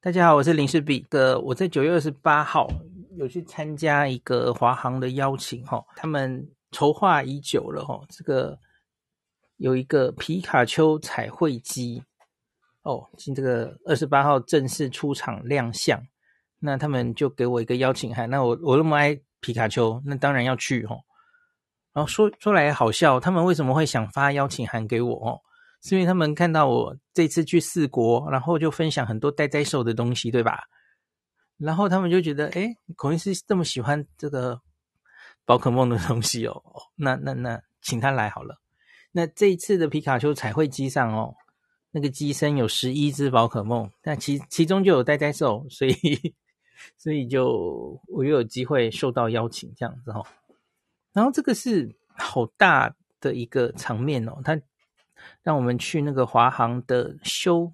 大家好，我是林氏璧的。我在九月二十八号有去参加一个华航的邀请，哈，他们筹划已久了，哈，这个有一个皮卡丘彩绘机，哦，今这个二十八号正式出厂亮相，那他们就给我一个邀请函，那我我那么爱皮卡丘，那当然要去，哈。然后说说来好笑，他们为什么会想发邀请函给我，哦？是因为他们看到我这次去四国，然后就分享很多呆呆兽的东西，对吧？然后他们就觉得，诶，孔医师这么喜欢这个宝可梦的东西哦，那那那，请他来好了。那这一次的皮卡丘彩绘机上哦，那个机身有十一只宝可梦，那其其中就有呆呆兽，所以 所以就我又有机会受到邀请这样子哦。然后这个是好大的一个场面哦，它。让我们去那个华航的修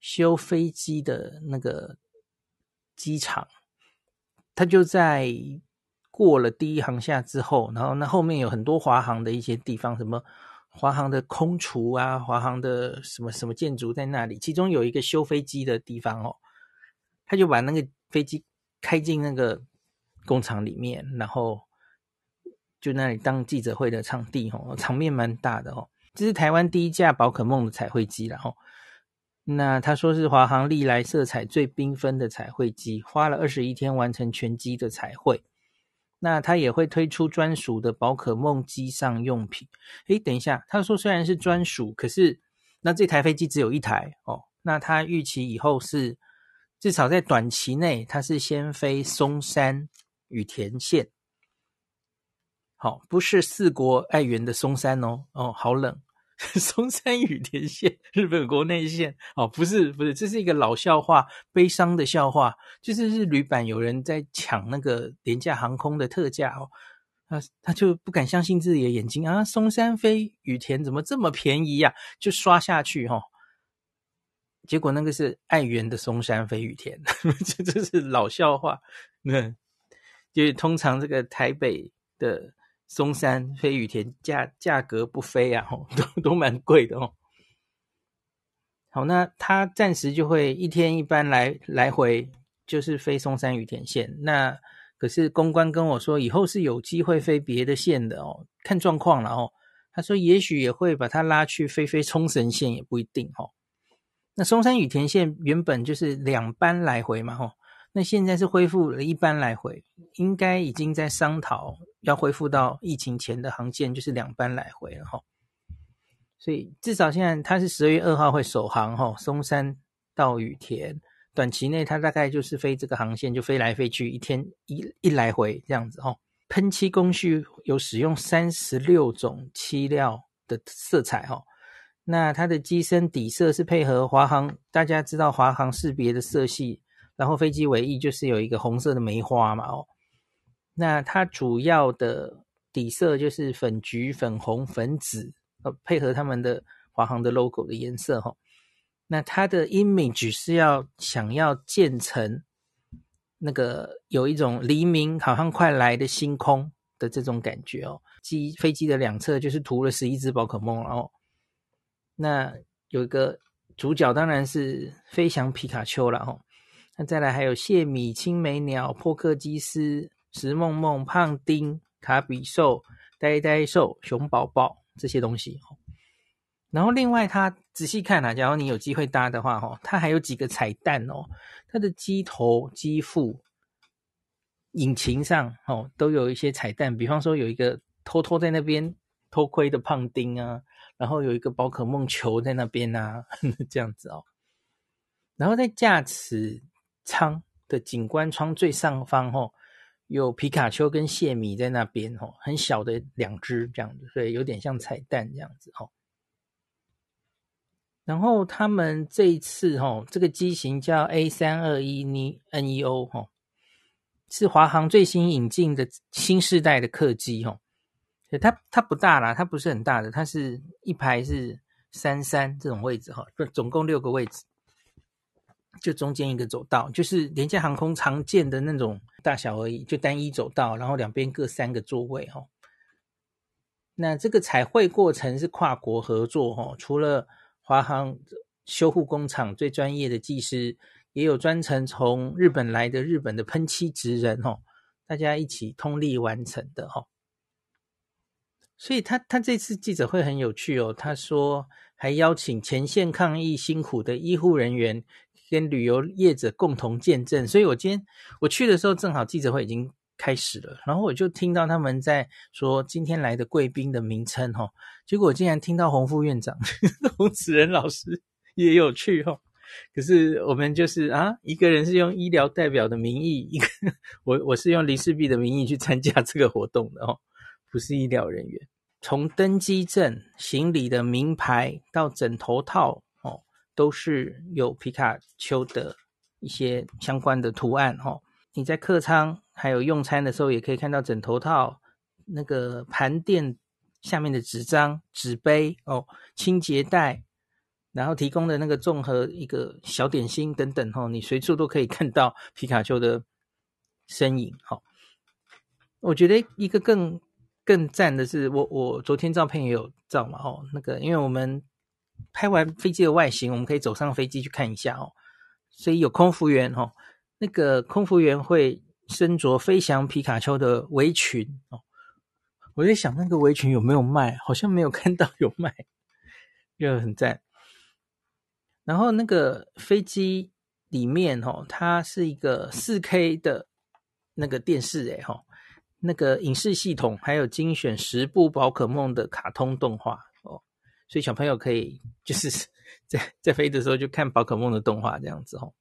修飞机的那个机场，它就在过了第一航厦之后，然后那后面有很多华航的一些地方，什么华航的空厨啊，华航的什么什么建筑在那里，其中有一个修飞机的地方哦，他就把那个飞机开进那个工厂里面，然后就那里当记者会的场地哦，场面蛮大的哦。这是台湾第一架宝可梦的彩绘机，然后，那他说是华航历来色彩最缤纷的彩绘机，花了二十一天完成全机的彩绘。那他也会推出专属的宝可梦机上用品。诶，等一下，他说虽然是专属，可是那这台飞机只有一台哦。那他预期以后是至少在短期内，他是先飞松山羽田线。好，不是四国爱媛的松山哦，哦，好冷。松山羽田线，日本国内线。哦，不是，不是，这是一个老笑话，悲伤的笑话。就是日旅版有人在抢那个廉价航空的特价哦，他他就不敢相信自己的眼睛啊，松山飞羽田怎么这么便宜呀？就刷下去哈、哦，结果那个是爱媛的松山飞羽田，这这是老笑话。那就是通常这个台北的。松山飞羽田价价格不菲啊，吼，都 都蛮贵的哦。好，那他暂时就会一天一班来来回，就是飞松山羽田线。那可是公关跟我说，以后是有机会飞别的线的哦，看状况了哦。他说也许也会把它拉去飞飞冲绳线，也不一定哦。那松山羽田线原本就是两班来回嘛，吼。那现在是恢复了一班来回，应该已经在商讨要恢复到疫情前的航线，就是两班来回了哈。所以至少现在它是十二月二号会首航哈，松山到羽田，短期内它大概就是飞这个航线，就飞来飞去，一天一一来回这样子哈。喷漆工序有使用三十六种漆料的色彩哈，那它的机身底色是配合华航，大家知道华航识别的色系。然后飞机尾翼就是有一个红色的梅花嘛，哦，那它主要的底色就是粉橘、粉红、粉紫，呃，配合他们的华航的 logo 的颜色，哈。那它的 image 是要想要建成那个有一种黎明好像快来的星空的这种感觉哦。机飞机的两侧就是涂了十一只宝可梦，然后那有一个主角当然是飞翔皮卡丘了，哈。那再来还有谢米、青梅鸟、破克基斯、石梦梦、胖丁、卡比兽、呆呆兽、熊宝宝这些东西。然后另外它仔细看啊，假如你有机会搭的话，哦，它还有几个彩蛋哦。它的机头、机腹、引擎上哦，都有一些彩蛋。比方说有一个偷偷在那边偷窥的胖丁啊，然后有一个宝可梦球在那边啊，这样子哦。然后在驾驶。舱的景观窗最上方，吼，有皮卡丘跟谢米在那边，吼，很小的两只这样子，所以有点像彩蛋这样子，吼。然后他们这一次，吼，这个机型叫 A 三二一 neo，吼，是华航最新引进的新世代的客机，吼。它它不大啦，它不是很大的，它是一排是三三这种位置，哈，总共六个位置。就中间一个走道，就是廉价航空常见的那种大小而已，就单一走道，然后两边各三个座位哈。那这个彩绘过程是跨国合作哈，除了华航修护工厂最专业的技师也有专程从日本来的日本的喷漆职人哦，大家一起通力完成的哦。所以他他这次记者会很有趣哦，他说还邀请前线抗疫辛苦的医护人员跟旅游业者共同见证。所以我今天我去的时候，正好记者会已经开始了，然后我就听到他们在说今天来的贵宾的名称哈，结果竟然听到洪副院长洪子仁老师也有去哈。可是我们就是啊，一个人是用医疗代表的名义，一个我我是用林氏璧的名义去参加这个活动的哦。不是医疗人员，从登机证、行李的名牌到枕头套，都是有皮卡丘的一些相关的图案哦。你在客舱还有用餐的时候，也可以看到枕头套、那个盘垫下面的纸张、纸杯哦、清洁袋，然后提供的那个综合一个小点心等等哦，你随处都可以看到皮卡丘的身影。哦，我觉得一个更。更赞的是，我我昨天照片也有照嘛，哦，那个因为我们拍完飞机的外形，我们可以走上飞机去看一下哦，所以有空服员哦，那个空服员会身着飞翔皮卡丘的围裙哦，我在想那个围裙有没有卖，好像没有看到有卖，就很赞。然后那个飞机里面哦，它是一个四 K 的那个电视诶，哈。那个影视系统还有精选十部宝可梦的卡通动画哦，所以小朋友可以就是 在在飞的时候就看宝可梦的动画这样子哦。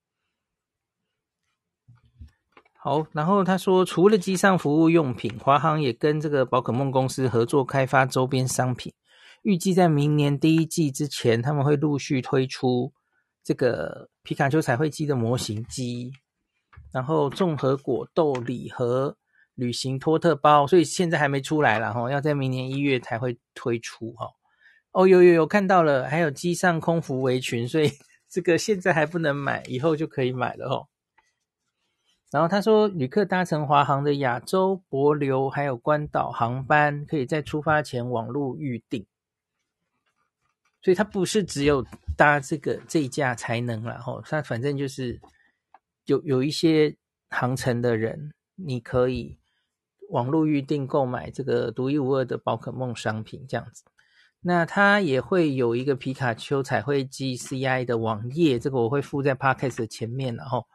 好，然后他说，除了机上服务用品，华航也跟这个宝可梦公司合作开发周边商品，预计在明年第一季之前，他们会陆续推出这个皮卡丘彩绘机的模型机，然后综合果豆礼盒。旅行托特包，所以现在还没出来了哈，要在明年一月才会推出哈。哦，哦有有有看到了，还有机上空服围裙，所以 这个现在还不能买，以后就可以买了哦。然后他说，旅客搭乘华航的亚洲、帛琉还有关岛航班，可以在出发前网络预订，所以他不是只有搭这个这一架才能了哈。他反正就是有有一些航程的人，你可以。网络预订购买这个独一无二的宝可梦商品，这样子，那它也会有一个皮卡丘彩绘机 CI 的网页，这个我会附在 Podcast 的前面，然后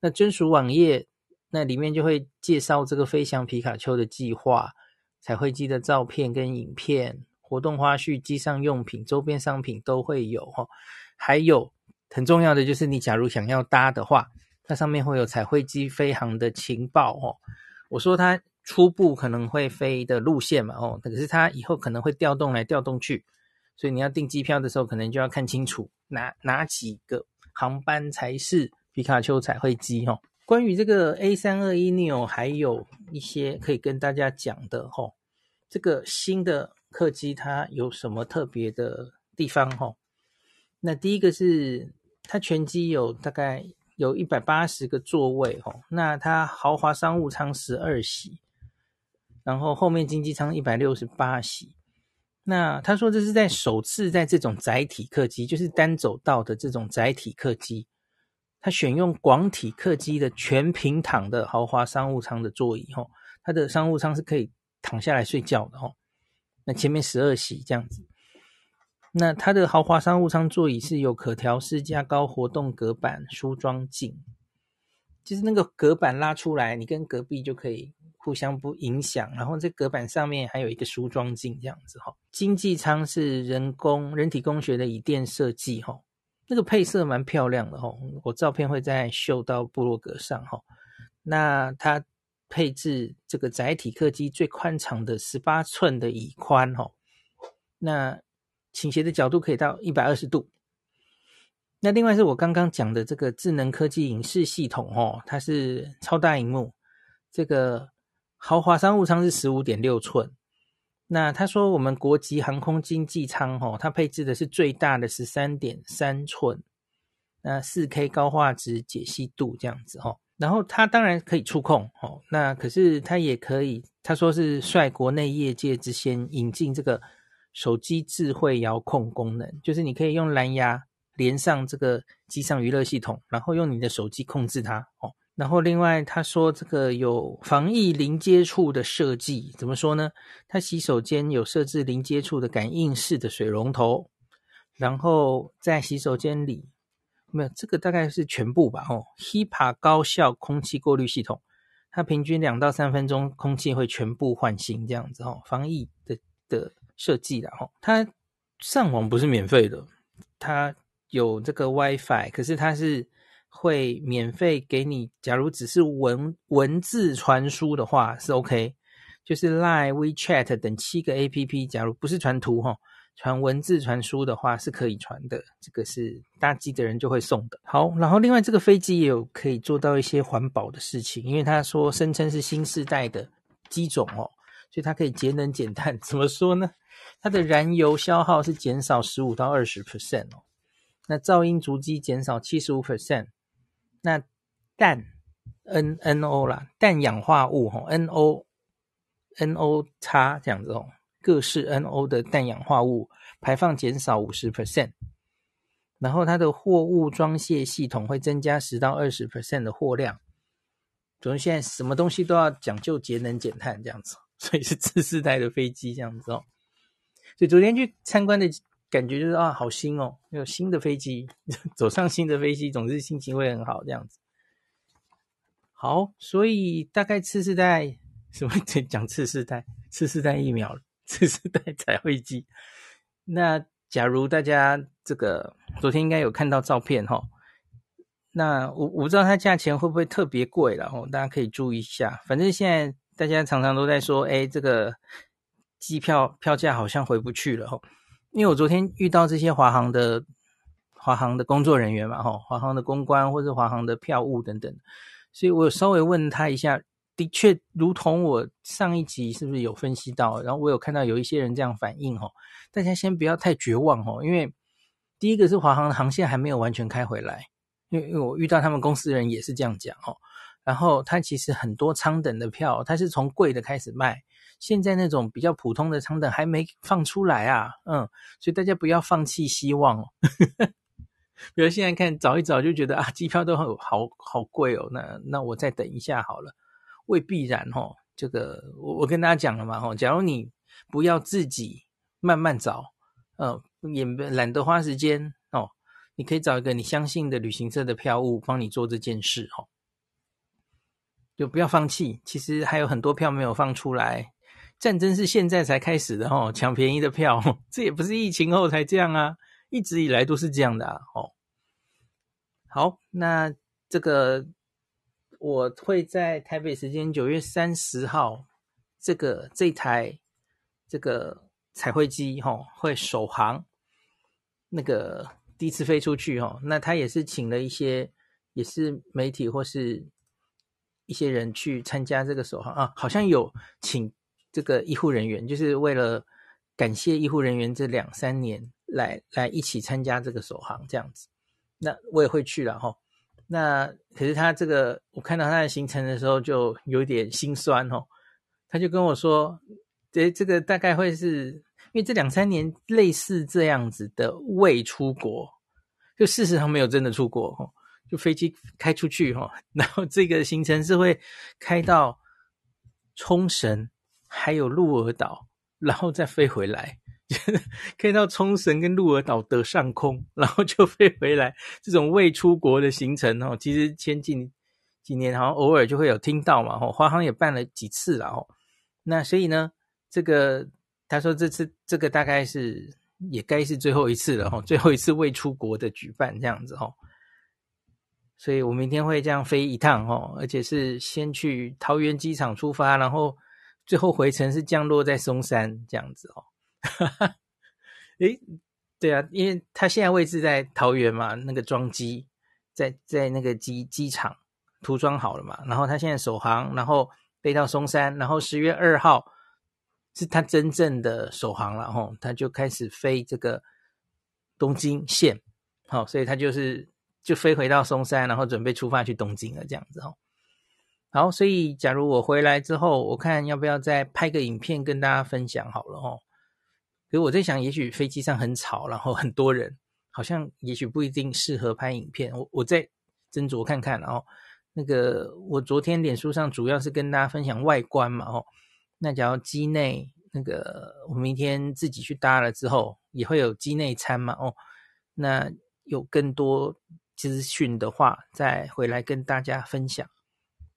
那专属网页那里面就会介绍这个飞翔皮卡丘的计划、彩绘机的照片跟影片、活动花絮、机上用品、周边商品都会有哈，还有很重要的就是你假如想要搭的话，它上面会有彩绘机飞航的情报哦，我说它。初步可能会飞的路线嘛，哦，可是它以后可能会调动来调动去，所以你要订机票的时候，可能就要看清楚哪哪几个航班才是皮卡丘彩绘机哦。关于这个 A 三二一 neo 还有一些可以跟大家讲的哦。这个新的客机它有什么特别的地方哦？那第一个是它全机有大概有一百八十个座位哦，那它豪华商务舱十二席。然后后面经济舱一百六十八席，那他说这是在首次在这种载体客机，就是单走道的这种载体客机，他选用广体客机的全平躺的豪华商务舱的座椅，吼，它的商务舱是可以躺下来睡觉的，吼，那前面十二席这样子，那它的豪华商务舱座椅是有可调式加高活动隔板梳妆镜，就是那个隔板拉出来，你跟隔壁就可以。互相不影响，然后这隔板上面还有一个梳妆镜，这样子哈。经济舱是人工人体工学的椅垫设计哈，那个配色蛮漂亮的哈。我照片会在秀到部落格上哈。那它配置这个载体客机最宽敞的十八寸的椅宽哈，那倾斜的角度可以到一百二十度。那另外是我刚刚讲的这个智能科技影视系统哦，它是超大荧幕，这个。豪华商务舱是十五点六寸，那他说我们国籍航空经济舱哦，它配置的是最大的十三点三寸，那四 K 高画质解析度这样子哦，然后它当然可以触控哦，那可是它也可以，他说是率国内业界之先引进这个手机智慧遥控功能，就是你可以用蓝牙连上这个机上娱乐系统，然后用你的手机控制它哦。然后另外他说这个有防疫零接触的设计，怎么说呢？他洗手间有设置零接触的感应式的水龙头，然后在洗手间里没有这个大概是全部吧哦。HEPA 高效空气过滤系统，它平均两到三分钟空气会全部换新这样子哦。防疫的的设计啦哦，它上网不是免费的。它有这个 WiFi，可是它是会免费给你。假如只是文文字传输的话是 OK，就是 Line、WeChat 等七个 APP，假如不是传图哈，传文字传输的话是可以传的。这个是搭机的人就会送的。好，然后另外这个飞机也有可以做到一些环保的事情，因为他说声称是新世代的机种哦，所以它可以节能减碳。怎么说呢？它的燃油消耗是减少十五到二十 percent 哦，那噪音足迹减少七十五 percent，那氮 N N O 啦，氮氧化物吼 N O N O 叉这样子哦，各式 N O 的氮氧化物排放减少五十 percent，然后它的货物装卸系统会增加十到二十 percent 的货量，总之现在什么东西都要讲究节能减碳这样子，所以是次世代的飞机这样子哦。所以昨天去参观的感觉就是啊，好新哦，有新的飞机，走上新的飞机，总之心情会很好这样子。好，所以大概次世代 什么讲次世代，次世代疫苗，次世代彩绘机。那假如大家这个昨天应该有看到照片哈，那我我不知道它价钱会不会特别贵了哦，大家可以注意一下。反正现在大家常常都在说，哎，这个。机票票价好像回不去了吼，因为我昨天遇到这些华航的华航的工作人员嘛吼，华航的公关或者华航的票务等等，所以我稍微问他一下，的确如同我上一集是不是有分析到，然后我有看到有一些人这样反应吼，大家先不要太绝望吼，因为第一个是华航的航线还没有完全开回来，因为因为我遇到他们公司的人也是这样讲吼，然后他其实很多舱等的票，他是从贵的开始卖。现在那种比较普通的舱等还没放出来啊，嗯，所以大家不要放弃希望哦。比如现在看找一找就觉得啊，机票都好好好贵哦，那那我再等一下好了，未必然哦。这个我我跟大家讲了嘛，吼，假如你不要自己慢慢找，嗯，也懒得花时间哦，你可以找一个你相信的旅行社的票务帮你做这件事哦，就不要放弃。其实还有很多票没有放出来。战争是现在才开始的哦，抢便宜的票，这也不是疫情后才这样啊，一直以来都是这样的啊。哦，好，那这个我会在台北时间九月三十号，这个这台这个彩绘机哈会首航，那个第一次飞出去哈，那他也是请了一些也是媒体或是一些人去参加这个首航啊，好像有请。这个医护人员就是为了感谢医护人员这两三年来来一起参加这个首航这样子，那我也会去了哈。那可是他这个我看到他的行程的时候就有点心酸哦。他就跟我说，这这个大概会是因为这两三年类似这样子的未出国，就事实上没有真的出国哈，就飞机开出去哈，然后这个行程是会开到冲绳。还有鹿儿岛，然后再飞回来，可以到冲绳跟鹿儿岛的上空，然后就飞回来。这种未出国的行程哦，其实前几几年好像偶尔就会有听到嘛。哦，华航也办了几次了哦。那所以呢，这个他说这次这个大概是也该是最后一次了哦，最后一次未出国的举办这样子哦。所以我明天会这样飞一趟哦，而且是先去桃园机场出发，然后。最后回程是降落在松山这样子哦，诶，对啊，因为他现在位置在桃园嘛，那个装机在在那个机机场涂装好了嘛，然后他现在首航，然后飞到松山，然后十月二号是他真正的首航了吼，他就开始飞这个东京线，好，所以他就是就飞回到松山，然后准备出发去东京了这样子哦。好，所以假如我回来之后，我看要不要再拍个影片跟大家分享好了哦。可是我在想，也许飞机上很吵，然后很多人，好像也许不一定适合拍影片。我我再斟酌看看哦。那个我昨天脸书上主要是跟大家分享外观嘛哦。那假如机内那个我明天自己去搭了之后，也会有机内餐嘛哦。那有更多资讯的话，再回来跟大家分享。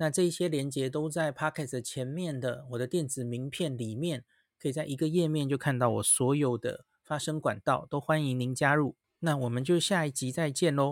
那这一些连接都在 Pocket 前面的我的电子名片里面，可以在一个页面就看到我所有的发声管道，都欢迎您加入。那我们就下一集再见喽。